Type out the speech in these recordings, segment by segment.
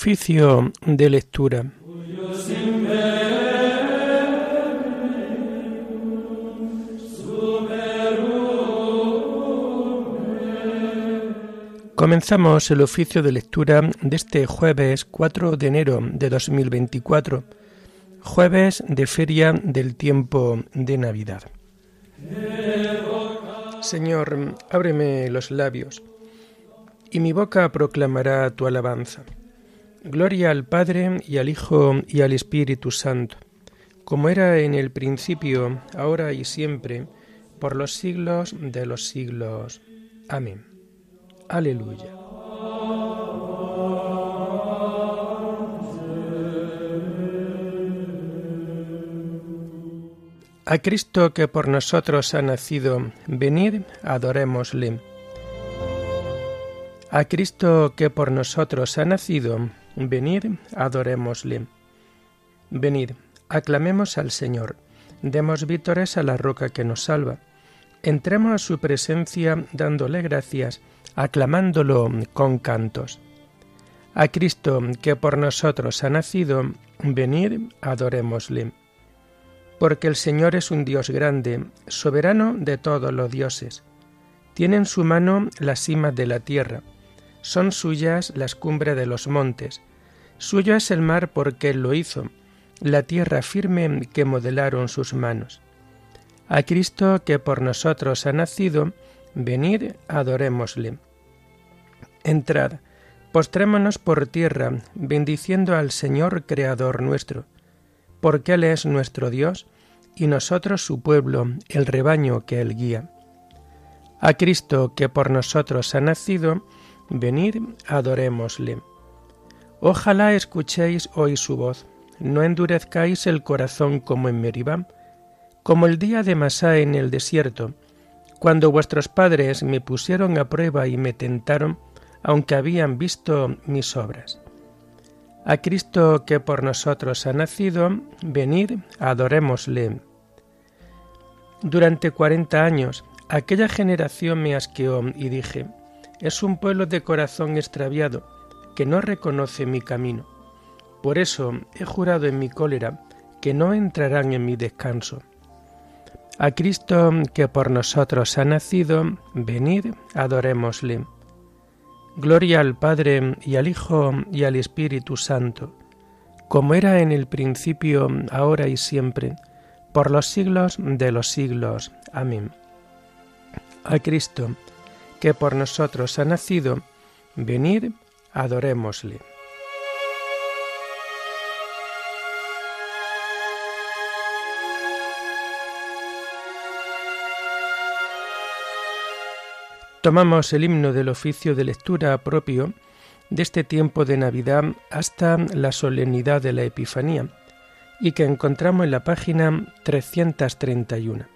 Oficio de lectura. Comenzamos el oficio de lectura de este jueves 4 de enero de 2024, jueves de feria del tiempo de Navidad. Señor, ábreme los labios, y mi boca proclamará tu alabanza. Gloria al Padre y al Hijo y al Espíritu Santo, como era en el principio, ahora y siempre, por los siglos de los siglos. Amén. Aleluya. A Cristo que por nosotros ha nacido, venid, adorémosle. A Cristo que por nosotros ha nacido, Venid, adorémosle. Venid, aclamemos al Señor, demos vítores a la roca que nos salva. Entremos a su presencia dándole gracias, aclamándolo con cantos. A Cristo que por nosotros ha nacido, venid, adorémosle. Porque el Señor es un Dios grande, soberano de todos los dioses. Tiene en su mano las cimas de la tierra son suyas las cumbres de los montes. Suyo es el mar porque él lo hizo, la tierra firme que modelaron sus manos. A Cristo que por nosotros ha nacido, venid, adorémosle. Entrad, postrémonos por tierra, bendiciendo al Señor Creador nuestro, porque Él es nuestro Dios, y nosotros su pueblo, el rebaño que Él guía. A Cristo que por nosotros ha nacido, Venid, adorémosle. Ojalá escuchéis hoy su voz, no endurezcáis el corazón como en Meribá, como el día de Masá en el desierto, cuando vuestros padres me pusieron a prueba y me tentaron, aunque habían visto mis obras. A Cristo que por nosotros ha nacido, venid, adorémosle. Durante cuarenta años, aquella generación me asqueó y dije, es un pueblo de corazón extraviado, que no reconoce mi camino. Por eso he jurado en mi cólera que no entrarán en mi descanso. A Cristo que por nosotros ha nacido, venid, adorémosle. Gloria al Padre y al Hijo y al Espíritu Santo, como era en el principio, ahora y siempre, por los siglos de los siglos. Amén. A Cristo, que por nosotros ha nacido, venid, adorémosle. Tomamos el himno del oficio de lectura propio de este tiempo de Navidad hasta la solemnidad de la Epifanía y que encontramos en la página 331.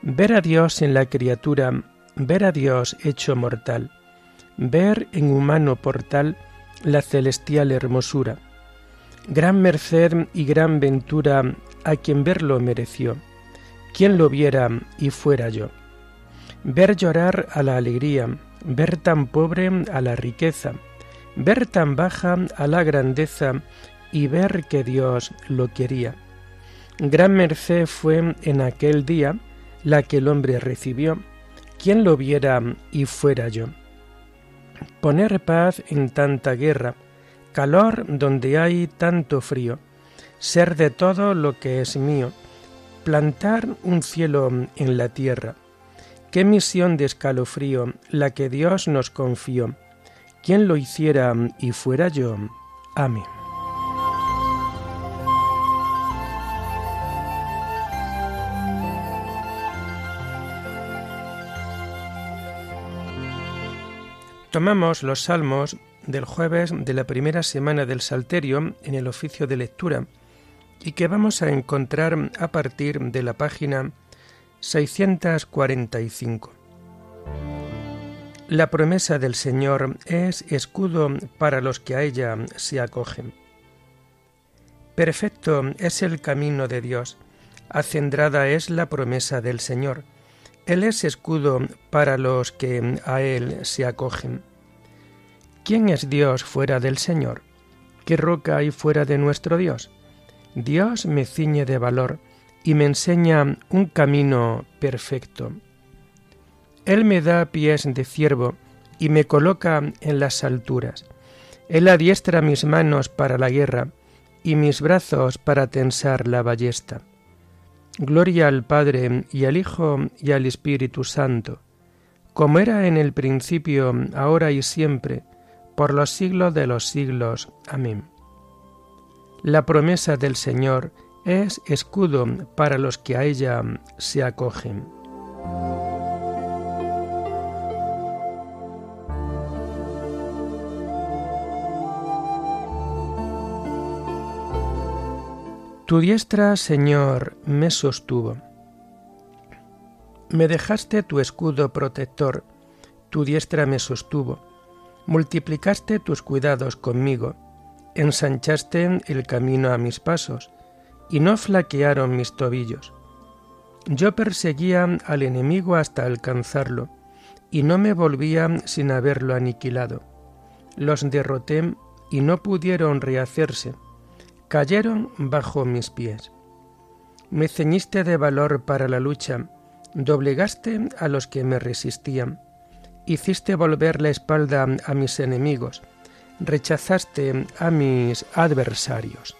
Ver a Dios en la criatura ver a Dios hecho mortal, ver en humano portal la celestial hermosura. Gran merced y gran ventura a quien verlo mereció, quien lo viera y fuera yo. Ver llorar a la alegría, ver tan pobre a la riqueza, ver tan baja a la grandeza y ver que Dios lo quería. Gran merced fue en aquel día la que el hombre recibió, ¿Quién lo viera y fuera yo? Poner paz en tanta guerra, calor donde hay tanto frío, ser de todo lo que es mío, plantar un cielo en la tierra. Qué misión de escalofrío la que Dios nos confió. ¿Quién lo hiciera y fuera yo? Amén. Tomamos los salmos del jueves de la primera semana del Salterio en el oficio de lectura y que vamos a encontrar a partir de la página 645. La promesa del Señor es escudo para los que a ella se acogen. Perfecto es el camino de Dios, acendrada es la promesa del Señor él es escudo para los que a Él se acogen. ¿Quién es Dios fuera del Señor? ¿Qué roca hay fuera de nuestro Dios? Dios me ciñe de valor y me enseña un camino perfecto. Él me da pies de ciervo y me coloca en las alturas. Él adiestra mis manos para la guerra y mis brazos para tensar la ballesta. Gloria al Padre y al Hijo y al Espíritu Santo, como era en el principio, ahora y siempre, por los siglos de los siglos. Amén. La promesa del Señor es escudo para los que a ella se acogen. Tu diestra, Señor, me sostuvo. Me dejaste tu escudo protector, tu diestra me sostuvo. Multiplicaste tus cuidados conmigo, ensanchaste el camino a mis pasos, y no flaquearon mis tobillos. Yo perseguía al enemigo hasta alcanzarlo, y no me volvía sin haberlo aniquilado. Los derroté y no pudieron rehacerse cayeron bajo mis pies. Me ceñiste de valor para la lucha, doblegaste a los que me resistían, hiciste volver la espalda a mis enemigos, rechazaste a mis adversarios.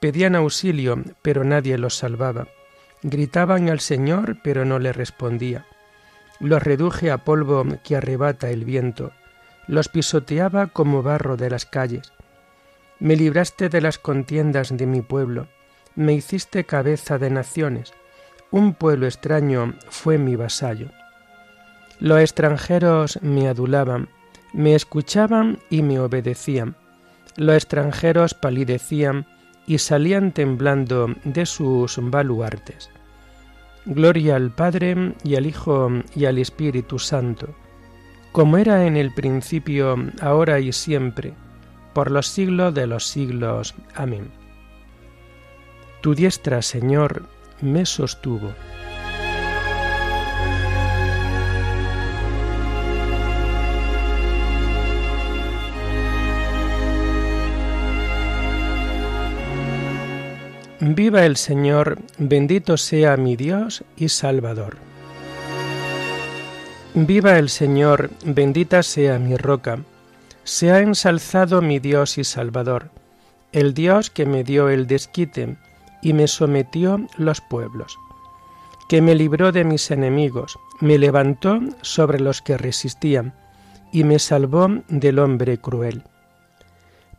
Pedían auxilio, pero nadie los salvaba. Gritaban al Señor, pero no le respondía. Los reduje a polvo que arrebata el viento, los pisoteaba como barro de las calles. Me libraste de las contiendas de mi pueblo, me hiciste cabeza de naciones, un pueblo extraño fue mi vasallo. Los extranjeros me adulaban, me escuchaban y me obedecían. Los extranjeros palidecían y salían temblando de sus baluartes. Gloria al Padre y al Hijo y al Espíritu Santo, como era en el principio, ahora y siempre, por los siglos de los siglos. Amén. Tu diestra, Señor, me sostuvo. Viva el Señor, bendito sea mi Dios y Salvador. Viva el Señor, bendita sea mi roca se ha ensalzado mi Dios y Salvador, el Dios que me dio el desquite y me sometió los pueblos, que me libró de mis enemigos, me levantó sobre los que resistían y me salvó del hombre cruel.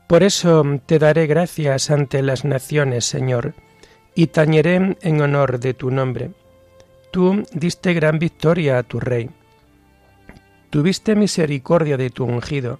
Por eso te daré gracias ante las naciones, Señor, y tañeré en honor de tu nombre. Tú diste gran victoria a tu rey. Tuviste misericordia de tu ungido,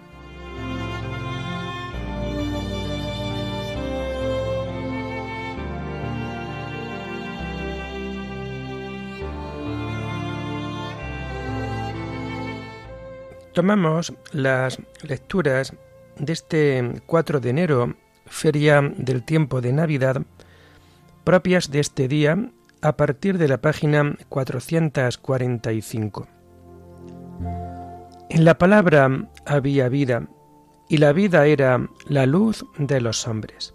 Tomamos las lecturas de este 4 de enero, feria del tiempo de Navidad, propias de este día a partir de la página 445. En la palabra había vida, y la vida era la luz de los hombres.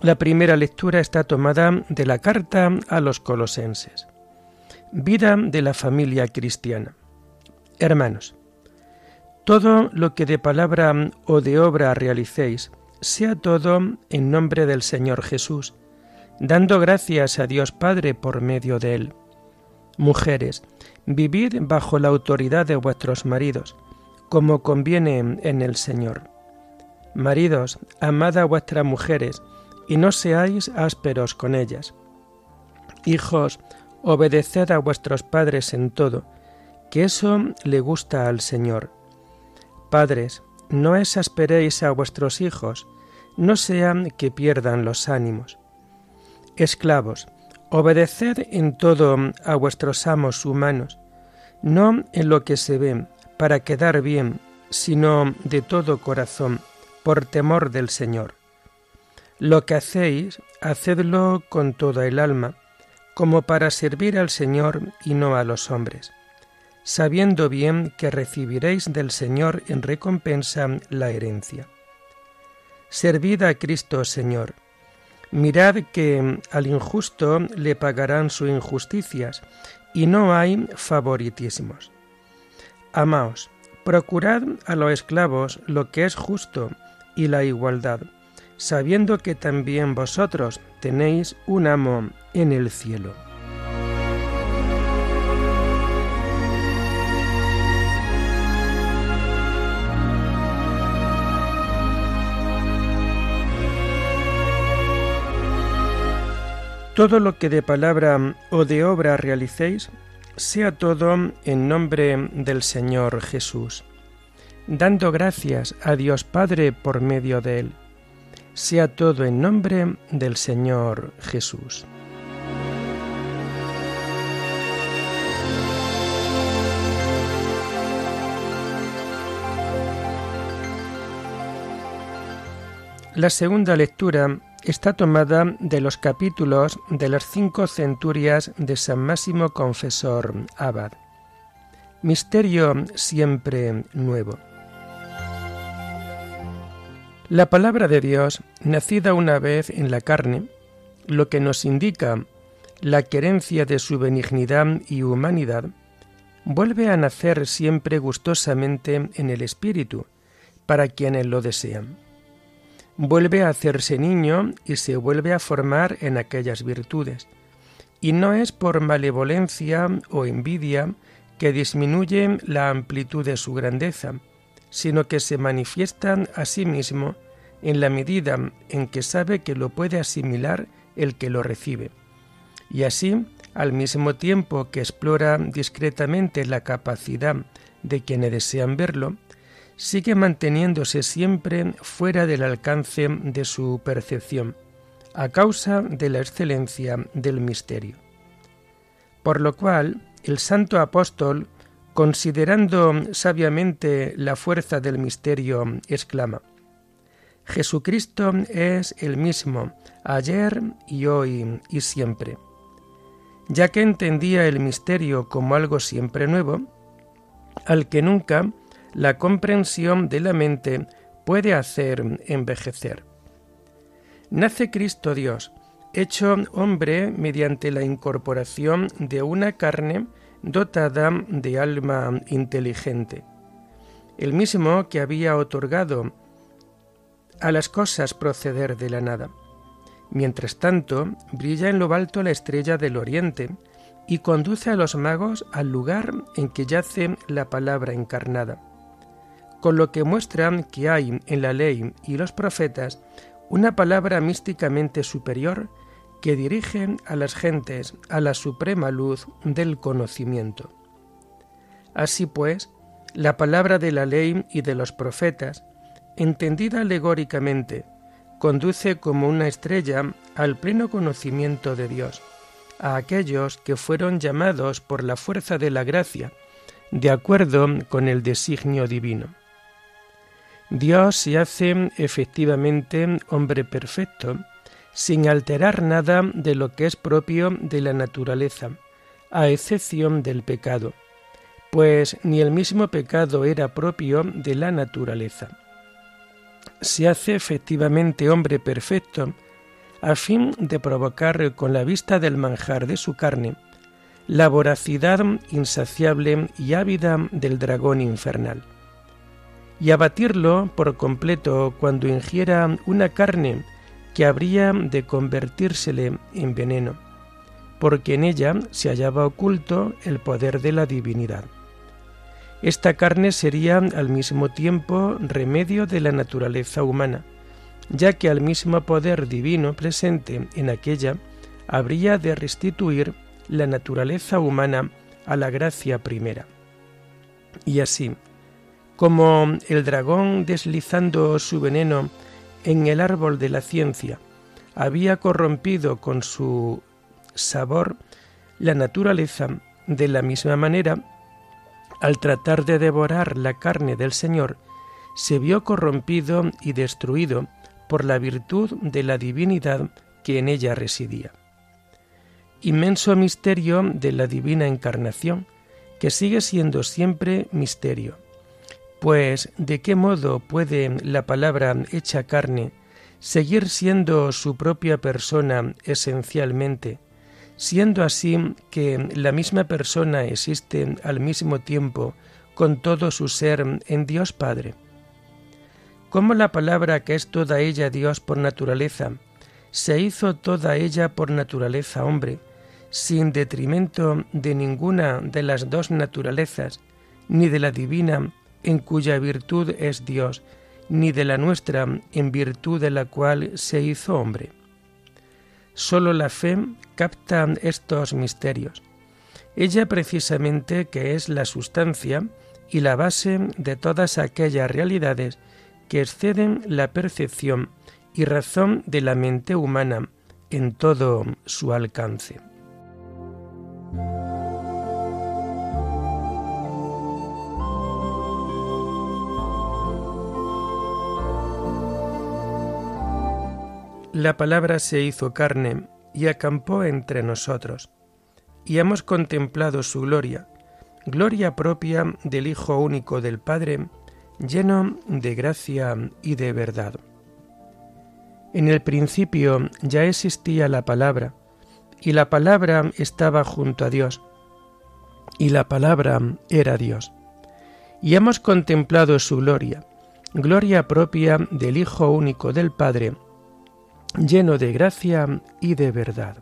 La primera lectura está tomada de la carta a los colosenses. Vida de la familia cristiana. Hermanos, todo lo que de palabra o de obra realicéis, sea todo en nombre del Señor Jesús, dando gracias a Dios Padre por medio de él. Mujeres, vivid bajo la autoridad de vuestros maridos, como conviene en el Señor. Maridos, amad a vuestras mujeres, y no seáis ásperos con ellas. Hijos, obedeced a vuestros padres en todo, que eso le gusta al Señor. Padres, no exasperéis a vuestros hijos, no sean que pierdan los ánimos. Esclavos, Obedeced en todo a vuestros amos humanos, no en lo que se ve, para quedar bien, sino de todo corazón, por temor del Señor. Lo que hacéis, hacedlo con toda el alma, como para servir al Señor y no a los hombres, sabiendo bien que recibiréis del Señor en recompensa la herencia. Servid a Cristo Señor. Mirad que al injusto le pagarán sus injusticias, y no hay favoritismos. Amaos, procurad a los esclavos lo que es justo y la igualdad, sabiendo que también vosotros tenéis un amo en el cielo. Todo lo que de palabra o de obra realicéis, sea todo en nombre del Señor Jesús, dando gracias a Dios Padre por medio de Él. Sea todo en nombre del Señor Jesús. La segunda lectura está tomada de los capítulos de las cinco centurias de San Máximo Confesor Abad. Misterio siempre nuevo. La palabra de Dios, nacida una vez en la carne, lo que nos indica la querencia de su benignidad y humanidad, vuelve a nacer siempre gustosamente en el Espíritu, para quienes lo desean vuelve a hacerse niño y se vuelve a formar en aquellas virtudes. Y no es por malevolencia o envidia que disminuye la amplitud de su grandeza, sino que se manifiestan a sí mismo en la medida en que sabe que lo puede asimilar el que lo recibe. Y así, al mismo tiempo que explora discretamente la capacidad de quienes desean verlo, sigue manteniéndose siempre fuera del alcance de su percepción, a causa de la excelencia del misterio. Por lo cual, el santo apóstol, considerando sabiamente la fuerza del misterio, exclama, Jesucristo es el mismo, ayer y hoy y siempre. Ya que entendía el misterio como algo siempre nuevo, al que nunca la comprensión de la mente puede hacer envejecer. Nace Cristo Dios, hecho hombre mediante la incorporación de una carne dotada de alma inteligente, el mismo que había otorgado a las cosas proceder de la nada. Mientras tanto, brilla en lo alto la estrella del oriente y conduce a los magos al lugar en que yace la palabra encarnada con lo que muestran que hay en la ley y los profetas una palabra místicamente superior que dirige a las gentes a la suprema luz del conocimiento. Así pues, la palabra de la ley y de los profetas, entendida alegóricamente, conduce como una estrella al pleno conocimiento de Dios, a aquellos que fueron llamados por la fuerza de la gracia, de acuerdo con el designio divino. Dios se hace efectivamente hombre perfecto, sin alterar nada de lo que es propio de la naturaleza, a excepción del pecado, pues ni el mismo pecado era propio de la naturaleza. Se hace efectivamente hombre perfecto, a fin de provocar con la vista del manjar de su carne la voracidad insaciable y ávida del dragón infernal y abatirlo por completo cuando ingiera una carne que habría de convertírsele en veneno, porque en ella se hallaba oculto el poder de la divinidad. Esta carne sería al mismo tiempo remedio de la naturaleza humana, ya que al mismo poder divino presente en aquella habría de restituir la naturaleza humana a la gracia primera. Y así, como el dragón deslizando su veneno en el árbol de la ciencia había corrompido con su sabor la naturaleza, de la misma manera, al tratar de devorar la carne del Señor, se vio corrompido y destruido por la virtud de la divinidad que en ella residía. Inmenso misterio de la divina encarnación, que sigue siendo siempre misterio. Pues, ¿de qué modo puede la palabra hecha carne seguir siendo su propia persona esencialmente, siendo así que la misma persona existe al mismo tiempo con todo su ser en Dios Padre? ¿Cómo la palabra que es toda ella Dios por naturaleza, se hizo toda ella por naturaleza hombre, sin detrimento de ninguna de las dos naturalezas, ni de la divina, en cuya virtud es Dios, ni de la nuestra, en virtud de la cual se hizo hombre. Solo la fe capta estos misterios. Ella precisamente que es la sustancia y la base de todas aquellas realidades que exceden la percepción y razón de la mente humana en todo su alcance. La palabra se hizo carne y acampó entre nosotros, y hemos contemplado su gloria, gloria propia del Hijo único del Padre, lleno de gracia y de verdad. En el principio ya existía la palabra, y la palabra estaba junto a Dios, y la palabra era Dios. Y hemos contemplado su gloria, gloria propia del Hijo único del Padre, lleno de gracia y de verdad.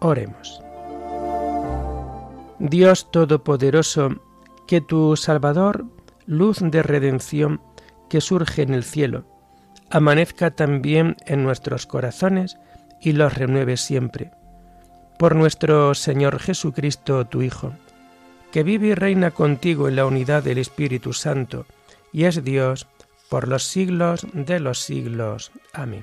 Oremos. Dios Todopoderoso, que tu Salvador, luz de redención que surge en el cielo, amanezca también en nuestros corazones y los renueve siempre. Por nuestro Señor Jesucristo, tu Hijo, que vive y reina contigo en la unidad del Espíritu Santo, y es Dios por los siglos de los siglos. Amén.